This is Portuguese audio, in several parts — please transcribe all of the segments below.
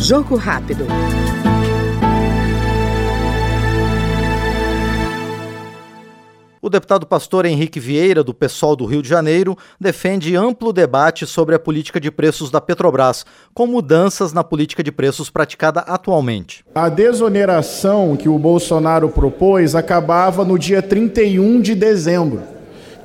Jogo rápido. O deputado pastor Henrique Vieira, do PSOL do Rio de Janeiro, defende amplo debate sobre a política de preços da Petrobras, com mudanças na política de preços praticada atualmente. A desoneração que o Bolsonaro propôs acabava no dia 31 de dezembro.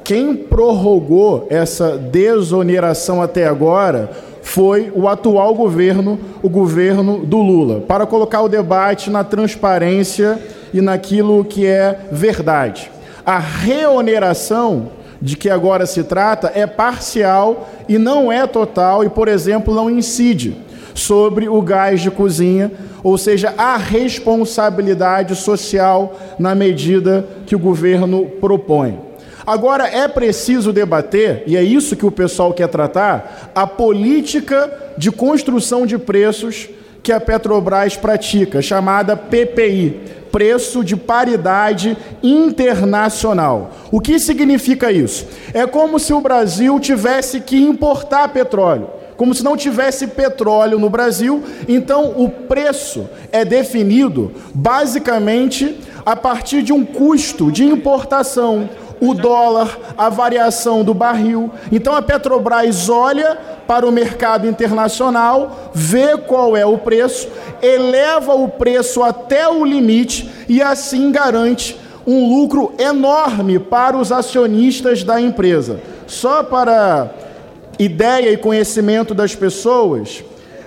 Quem prorrogou essa desoneração até agora foi o atual governo, o governo do Lula, para colocar o debate na transparência e naquilo que é verdade. A reoneração de que agora se trata é parcial e não é total e, por exemplo, não incide sobre o gás de cozinha, ou seja, a responsabilidade social na medida que o governo propõe. Agora é preciso debater, e é isso que o pessoal quer tratar, a política de construção de preços que a Petrobras pratica, chamada PPI, preço de paridade internacional. O que significa isso? É como se o Brasil tivesse que importar petróleo. Como se não tivesse petróleo no Brasil, então o preço é definido basicamente a partir de um custo de importação, o dólar, a variação do barril. Então a Petrobras olha para o mercado internacional, vê qual é o preço, eleva o preço até o limite e assim garante um lucro enorme para os acionistas da empresa. Só para ideia e conhecimento das pessoas,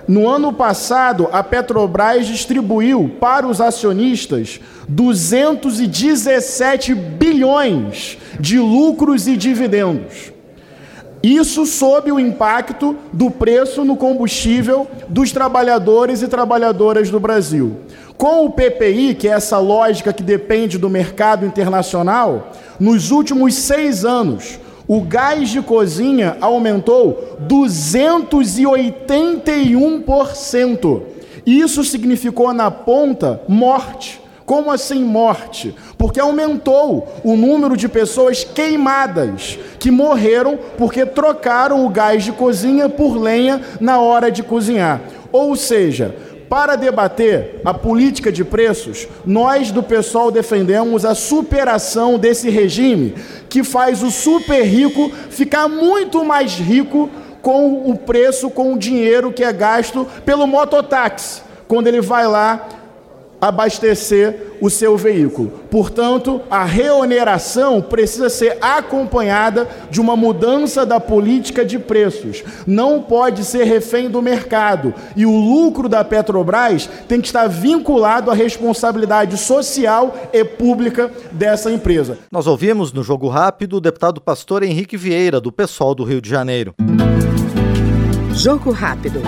no ano passado, a Petrobras distribuiu para os acionistas 217 bilhões de lucros e dividendos. Isso sob o impacto do preço no combustível dos trabalhadores e trabalhadoras do Brasil. Com o PPI, que é essa lógica que depende do mercado internacional, nos últimos seis anos, o gás de cozinha aumentou 281%. Isso significou na ponta morte. Como assim morte? Porque aumentou o número de pessoas queimadas que morreram porque trocaram o gás de cozinha por lenha na hora de cozinhar. Ou seja, para debater a política de preços, nós do pessoal defendemos a superação desse regime que faz o super rico ficar muito mais rico com o preço, com o dinheiro que é gasto pelo mototáxi, quando ele vai lá abastecer o seu veículo. Portanto, a reoneração precisa ser acompanhada de uma mudança da política de preços. Não pode ser refém do mercado. E o lucro da Petrobras tem que estar vinculado à responsabilidade social e pública dessa empresa. Nós ouvimos no Jogo Rápido o deputado pastor Henrique Vieira, do PSOL do Rio de Janeiro. Jogo Rápido.